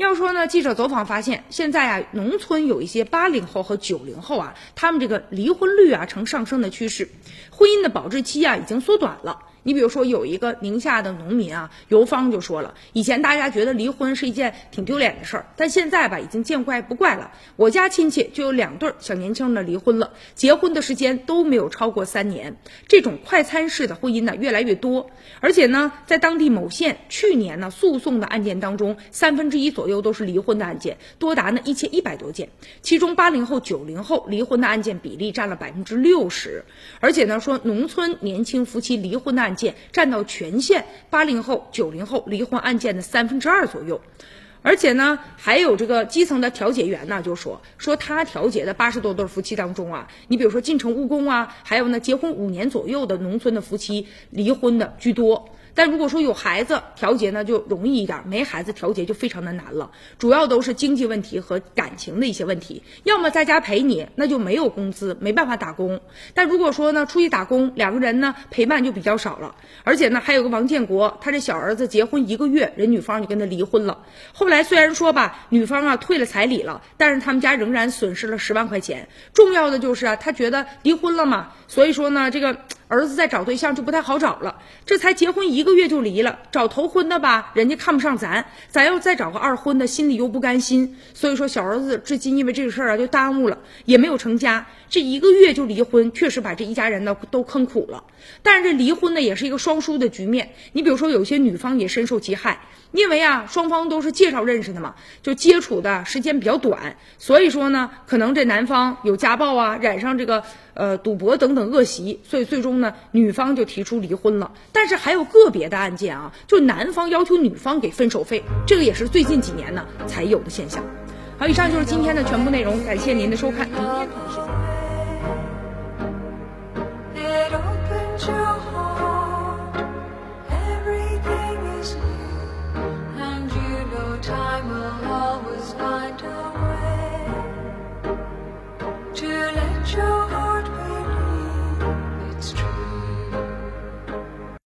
要说呢，记者走访发现，现在啊，农村有一些八零后和九零后啊，他们这个离婚率啊呈上升的趋势，婚姻的保质期啊已经缩短了。你比如说，有一个宁夏的农民啊，尤芳就说了，以前大家觉得离婚是一件挺丢脸的事儿，但现在吧，已经见怪不怪了。我家亲戚就有两对小年轻的离婚了，结婚的时间都没有超过三年。这种快餐式的婚姻呢，越来越多，而且呢，在当地某县去年呢，诉讼的案件当中，三分之一左右都是离婚的案件，多达呢一千一百多件，其中八零后、九零后离婚的案件比例占了百分之六十，而且呢，说农村年轻夫妻离婚的案。案件占到全县八零后、九零后离婚案件的三分之二左右，而且呢，还有这个基层的调解员呢，就说说他调解的八十多对夫妻当中啊，你比如说进城务工啊，还有呢结婚五年左右的农村的夫妻离婚的居多。但如果说有孩子调节呢，就容易一点；没孩子调节就非常的难了。主要都是经济问题和感情的一些问题。要么在家陪你，那就没有工资，没办法打工。但如果说呢，出去打工，两个人呢陪伴就比较少了。而且呢，还有个王建国，他这小儿子结婚一个月，人女方就跟他离婚了。后来虽然说吧，女方啊退了彩礼了，但是他们家仍然损失了十万块钱。重要的就是啊，他觉得离婚了嘛，所以说呢，这个。儿子再找对象就不太好找了，这才结婚一个月就离了。找头婚的吧，人家看不上咱，咱要再找个二婚的，心里又不甘心。所以说，小儿子至今因为这个事儿啊，就耽误了，也没有成家。这一个月就离婚，确实把这一家人呢都坑苦了。但是这离婚呢，也是一个双输的局面。你比如说，有些女方也深受其害，因为啊，双方都是介绍认识的嘛，就接触的时间比较短，所以说呢，可能这男方有家暴啊，染上这个呃赌博等等恶习，所以最终呢，女方就提出离婚了。但是还有个别的案件啊，就男方要求女方给分手费，这个也是最近几年呢才有的现象。好，以上就是今天的全部内容，感谢您的收看，明天同一时间。